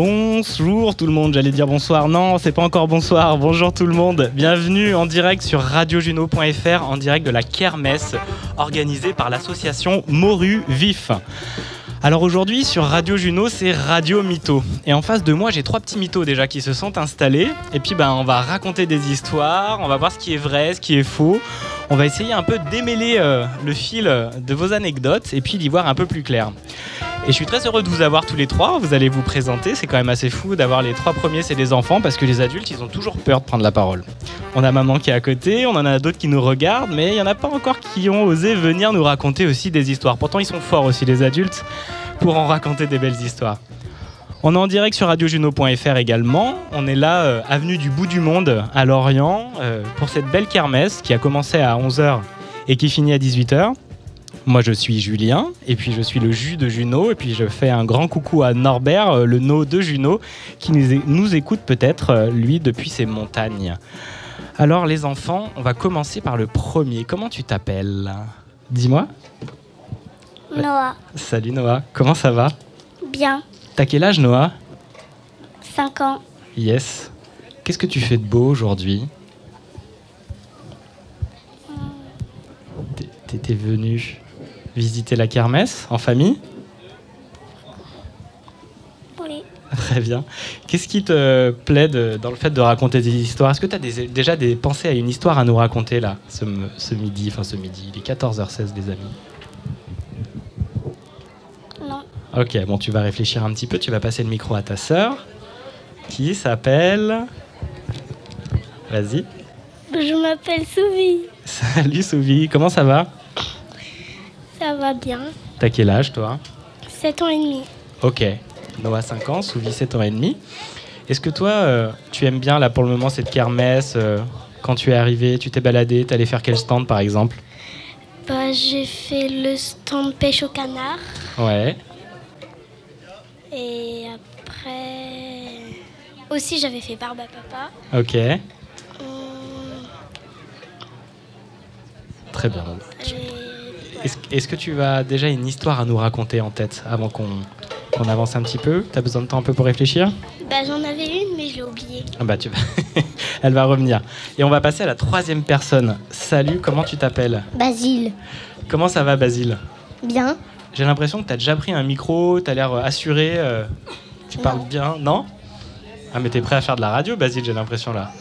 Bonjour tout le monde, j'allais dire bonsoir. Non, c'est pas encore bonsoir. Bonjour tout le monde. Bienvenue en direct sur radiojuno.fr, en direct de la kermesse organisée par l'association Moru Vif. Alors aujourd'hui sur Radio Juno, c'est Radio Mytho. Et en face de moi, j'ai trois petits mythos déjà qui se sont installés. Et puis ben, on va raconter des histoires, on va voir ce qui est vrai, ce qui est faux. On va essayer un peu de démêler euh, le fil de vos anecdotes et puis d'y voir un peu plus clair. Et je suis très heureux de vous avoir tous les trois. Vous allez vous présenter. C'est quand même assez fou d'avoir les trois premiers, c'est des enfants, parce que les adultes, ils ont toujours peur de prendre la parole. On a maman qui est à côté, on en a d'autres qui nous regardent, mais il n'y en a pas encore qui ont osé venir nous raconter aussi des histoires. Pourtant, ils sont forts aussi, les adultes, pour en raconter des belles histoires. On est en direct sur radiojuno.fr également. On est là, euh, avenue du bout du monde, à Lorient, euh, pour cette belle kermesse qui a commencé à 11h et qui finit à 18h. Moi, je suis Julien, et puis je suis le jus de Juno, et puis je fais un grand coucou à Norbert, euh, le no de Juno, qui nous, écoute peut-être, euh, lui, depuis ses montagnes. Alors, les enfants, on va commencer par le premier. Comment tu t'appelles? Dis-moi. Noah. Salut Noah, comment ça va? Bien. T'as quel âge Noah? 5 ans. Yes. Qu'est-ce que tu fais de beau aujourd'hui? T'é- T'étais venu visiter la kermesse en famille Oui. Très bien. Qu'est-ce qui te plaît de- dans le fait de raconter des histoires? Est-ce que tu as déjà des pensées à une histoire à nous raconter là, ce, ce midi Enfin, ce midi, il est 14h16, les amis. Non. Ok, bon, tu vas réfléchir un petit peu. Tu vas passer le micro à ta sœur, qui s'appelle. Vas-y. Je m'appelle Souvi. Salut Souvi, comment ça va? Ça va bien. T'as quel âge toi? 7 ans et demi. Ok. Noah 5 ans, Souvi 7 ans et demi. Est-ce que toi, euh, tu aimes bien là pour le moment cette kermesse euh, Quand tu es arrivé, tu t'es baladé, t'es allé faire quel stand par exemple? Bah, j'ai fait le stand pêche au canard. Ouais. Et après. Aussi, j'avais fait barbe à papa. Ok. Hum, Très bien. et- Est-ce que tu as déjà une histoire à nous raconter en tête avant qu'on avance un petit peu? T'as besoin de temps un peu pour réfléchir? Bah, j'en avais une, mais je l'ai oubliée. Ah bah tu vas... Elle va revenir. Et on va passer à la troisième personne. Salut, comment tu t'appelles? Basile. Comment ça va Basile? Bien. J'ai l'impression que tu as déjà pris un micro, tu as l'air euh, assuré, euh, tu parles Non. bien, non? Ah mais t'es prêt à faire de la radio Basile, j'ai l'impression là.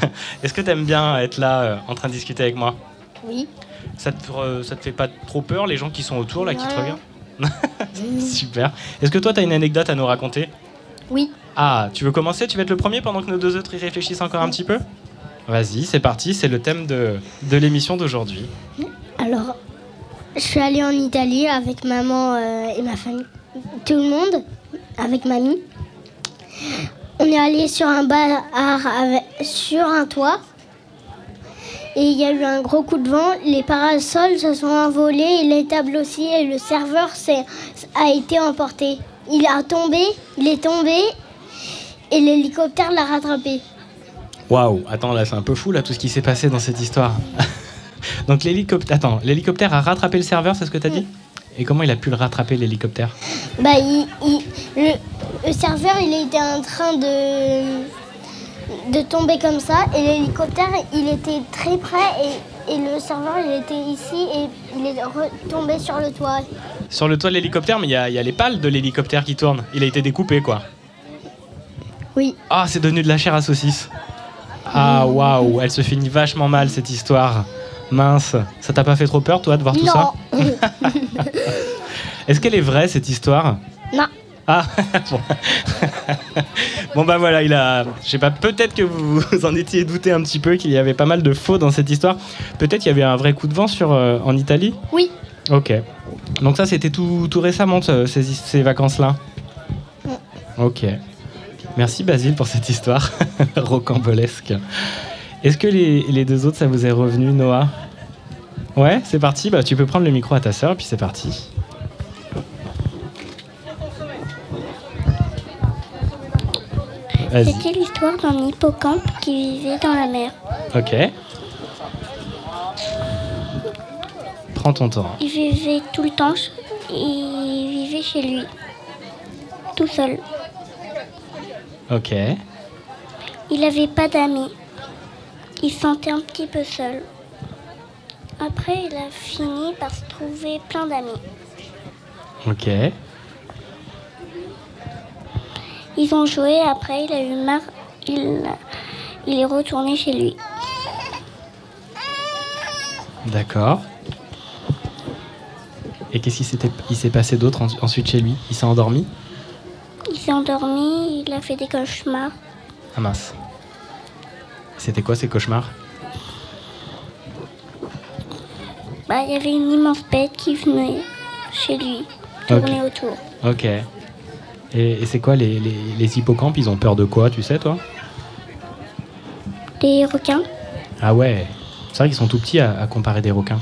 Est-ce que t'aimes bien être là euh, en train de discuter avec moi? Oui. Ça te, ça te fait pas trop peur les gens qui sont autour là qui te regardent Super. Est-ce que toi tu as une anecdote à nous raconter? Oui. Ah, tu veux commencer? Tu vas être le premier pendant que nos deux autres y réfléchissent encore un petit peu? Vas-y, c'est parti, c'est le thème de, de l'émission d'aujourd'hui. Alors, je suis allée en Italie avec maman euh, et ma famille. Tout le monde, avec mamie. On est allé sur un bar avec, sur un toit. Et il y a eu un gros coup de vent. Les parasols se sont envolés et les tables aussi. Et le serveur a été emporté. Il a tombé, il est tombé. Et l'hélicoptère l'a rattrapé. Waouh, attends, là c'est un peu fou là tout ce qui s'est passé dans cette histoire. Donc l'hélicoptère, attends, l'hélicoptère a rattrapé le serveur, c'est ce que t'as dit? Et comment il a pu le rattraper l'hélicoptère? Bah, il- il- le, le serveur, il était en train de, de tomber comme ça et l'hélicoptère, il était très près et, et le serveur, il était ici et il est retombé sur le toit. Sur le toit de l'hélicoptère, mais il y, a- il y a les pales de l'hélicoptère qui tournent. Il a été découpé quoi. Oui. Ah, c'est devenu de la chair à saucisse. Ah waouh, elle se finit vachement mal cette histoire. Mince, ça t'a pas fait trop peur toi de voir tout ça. Est-ce qu'elle est vraie cette histoire? Non. Ah bon. bon bah voilà, il a, je sais pas, peut-être que vous vous en étiez douté un petit peu qu'il y avait pas mal de faux dans cette histoire. Peut-être qu'il y avait un vrai coup de vent sur euh, en Italie? Oui. Ok. Donc ça c'était tout, tout récemment ce- ces, ces vacances-là? Ok. Merci Basile pour cette histoire rocambolesque. Est-ce que les, les deux autres ça vous est revenu Noah? Ouais, c'est parti. Bah tu peux prendre le micro à ta sœur puis c'est parti. Vas-y. C'était l'histoire d'un hippocampe qui vivait dans la mer. Ok. Prends ton temps. Il vivait tout le temps, il vivait chez lui, tout seul. Ok. Il n'avait pas d'amis. Il se sentait un petit peu seul. Après, il a fini par se trouver plein d'amis. Ok. Ils ont joué, après il a eu marre, il, il est retourné chez lui. D'accord. Et qu'est-ce qui s'était, il s'est passé d'autre en- ensuite chez lui? Il s'est endormi? Il s'est endormi, il a fait des cauchemars. Ah mince. C'était quoi ces cauchemars? Bah, il y avait une immense bête qui venait chez lui, tourner autour. Ok. Et, et c'est quoi les, les, les hippocampes Ils ont peur de quoi, tu sais toi? Des requins. Ah ouais. C'est vrai qu'ils sont tout petits à, à comparer des requins.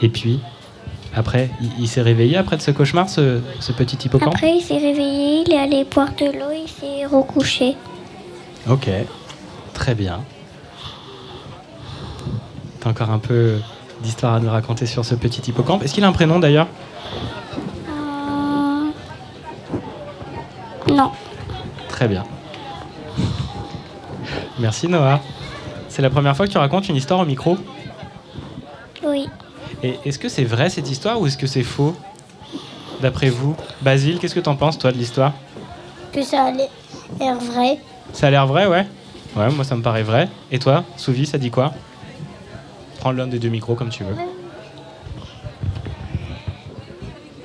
Et puis, après, il, il s'est réveillé après de ce cauchemar, ce, ce petit hippocampe? Après, il s'est réveillé, il est allé boire de l'eau, il s'est recouché. Ok, très bien. T'as encore un peu d'histoire à nous raconter sur ce petit hippocampe. Est-ce qu'il a un prénom d'ailleurs Euh, Non. Très bien. Merci Noah. C'est la première fois que tu racontes une histoire au micro? Oui. Et est-ce que c'est vrai cette histoire ou est-ce que c'est faux? D'après vous Basile, qu'est-ce que t'en penses toi de l'histoire? Que ça allait l'air vrai. Ça a l'air vrai, ouais Ouais, moi ça me paraît vrai. Et toi, Souvi, ça dit quoi? Prends l'un des deux micros comme tu veux.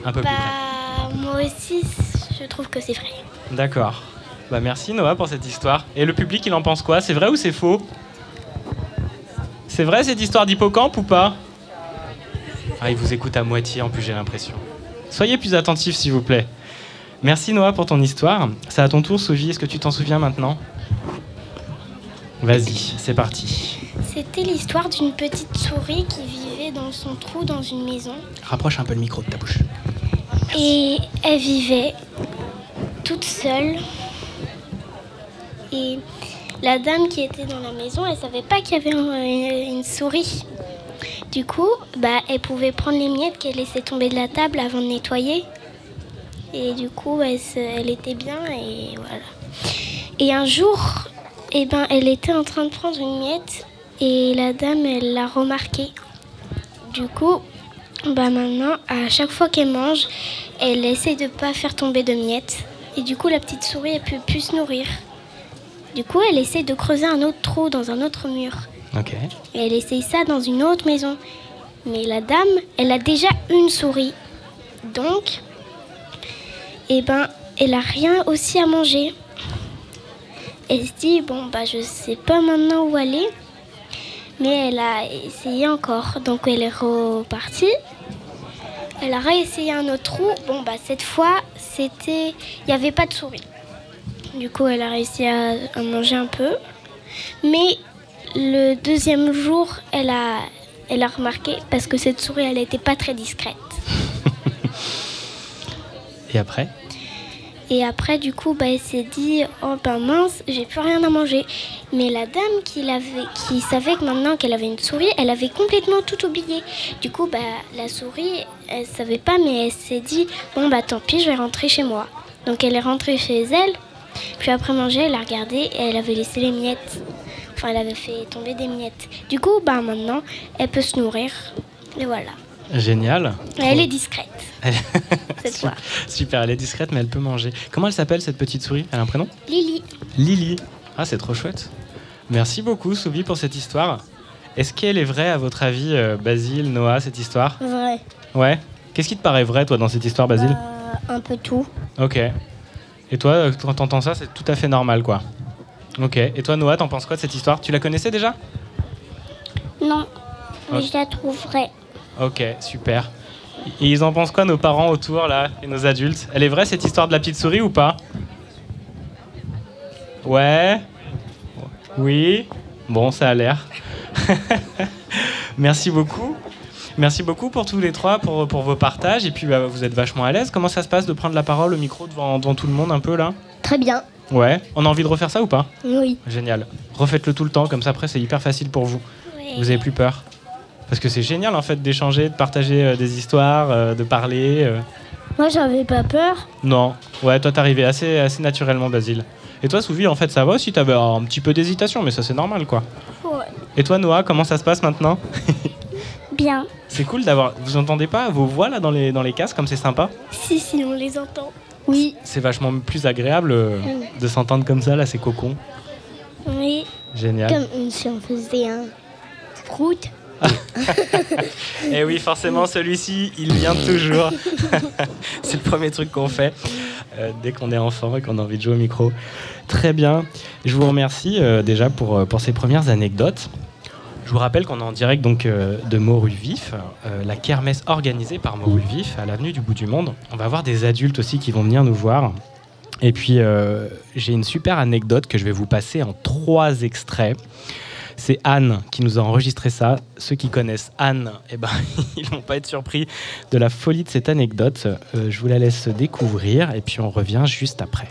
Un peu plus près. Bah, moi aussi, je trouve que c'est vrai. D'accord. Bah merci Noah pour cette histoire. Et le public, il en pense quoi? C'est vrai ou c'est faux? C'est vrai cette histoire d'hippocampe ou pas? Ah, il vous écoute à moitié en plus, j'ai l'impression. Soyez plus attentifs s'il vous plaît. Merci Noah pour ton histoire. C'est à ton tour, Sophie. Est-ce que tu t'en souviens maintenant? Vas-y, c'est parti. C'était l'histoire d'une petite souris qui vivait dans son trou dans une maison. Rapproche un peu le micro de ta bouche. Et elle vivait toute seule. Et la dame qui était dans la maison, elle savait pas qu'il y avait un- une, une souris. Du coup, bah, elle pouvait prendre les miettes qu'elle laissait tomber de la table avant de nettoyer. Et du coup, elle, était bien et voilà. Et un jour, eh ben, elle était en train de prendre une miette et la dame, elle l'a remarqué. Du coup, bah maintenant, à chaque fois qu'elle mange, elle essaie de pas faire tomber de miettes. Et du coup, la petite souris, elle peut plus se nourrir. Du coup, elle essaie de creuser un autre trou dans un autre mur. Ok. Et elle essaye ça dans une autre maison. Mais la dame, elle a déjà une souris. Donc, eh ben, elle a rien aussi à manger. Elle se dit, bon, bah, je sais pas maintenant où aller. Mais elle a essayé encore. Donc, elle est repartie. Elle a réessayé un autre trou. Bon, bah, cette fois, c'était. Il n'y avait pas de souris. Du coup, elle a réussi à, à manger un peu. Mais le deuxième jour, elle a, elle a remarqué, parce que cette souris, elle n'était pas très discrète. Et après? Et après, du coup, bah, elle s'est dit, oh ben mince, j'ai plus rien à manger. Mais la dame qui, l'avait, qui savait que maintenant qu'elle avait une souris, elle avait complètement tout oublié. Du coup, bah, la souris, elle savait pas, mais elle s'est dit, bon bah tant pis, je vais rentrer chez moi. Donc elle est rentrée chez elle. Puis après manger, elle a regardé et elle avait laissé les miettes. Enfin, elle avait fait tomber des miettes. Du coup, bah maintenant, elle peut se nourrir. Et voilà. Génial. Et elle est discrète. Elle- Cette fois. Super, elle est discrète mais elle peut manger. Comment elle s'appelle cette petite souris? Elle a un prénom? Lily. Lily. Ah, c'est trop chouette. Merci beaucoup, Soubi, pour cette histoire. Est-ce qu'elle est vraie, à votre avis, euh, Basile, Noah, cette histoire? Vrai. Ouais. Qu'est-ce qui te paraît vrai, toi, dans cette histoire, Basile? Un peu tout. Ok. Et toi, euh, quand t'entends ça, c'est tout à fait normal, quoi. Ok. Et toi, Noah, t'en penses quoi de cette histoire? Tu la connaissais déjà? Non, mais je la trouve vraie. Ok, super. Et ils en pensent quoi, nos parents autour, là, et nos adultes? Elle est vraie, cette histoire de la petite souris, ou pas? Ouais Oui Bon, ça a l'air. Merci beaucoup. Merci beaucoup pour tous les trois, pour, pour vos partages. Et puis, bah, vous êtes vachement à l'aise. Comment ça se passe de prendre la parole au micro devant, devant tout le monde, un peu, là? Très bien. Ouais. On a envie de refaire ça ou pas? Oui. Génial. Refaites-le tout le temps, comme ça, après, c'est hyper facile pour vous. Vous avez plus peur Parce que c'est génial en fait d'échanger, de partager euh, des histoires, euh, de parler. euh. Moi, j'avais pas peur. Non. Ouais, toi, t'arrivais assez, assez naturellement, Basile. Et toi, Souvi, en fait, ça va aussi T'avais un petit peu d'hésitation, mais ça, c'est normal, quoi. Ouais. Et toi, Noah, comment ça se passe maintenant? Bien. C'est cool d'avoir. Vous entendez pas vos voix là dans les, dans les casques, comme c'est sympa? Si, si, on les entend. Oui. C'est vachement plus agréable euh, de s'entendre comme ça, là, c'est cocon. Oui. Génial. Comme si on faisait un prout. Et oui, forcément, celui-ci, il vient toujours. c'est le premier truc qu'on fait euh, dès qu'on est enfant et qu'on a envie de jouer au micro. Très bien. Je vous remercie euh, déjà pour, pour ces premières anecdotes. Je vous rappelle qu'on est en direct donc euh, de Moru Vif, euh, la kermesse organisée par Moru Vif à l'avenue du bout du monde. On va avoir des adultes aussi qui vont venir nous voir. Et puis euh, j'ai une super anecdote que je vais vous passer en trois extraits. C'est Anne qui nous a enregistré ça. Ceux qui connaissent Anne, eh ben, ils vont pas être surpris de la folie de cette anecdote. Je vous la laisse découvrir et puis on revient juste après.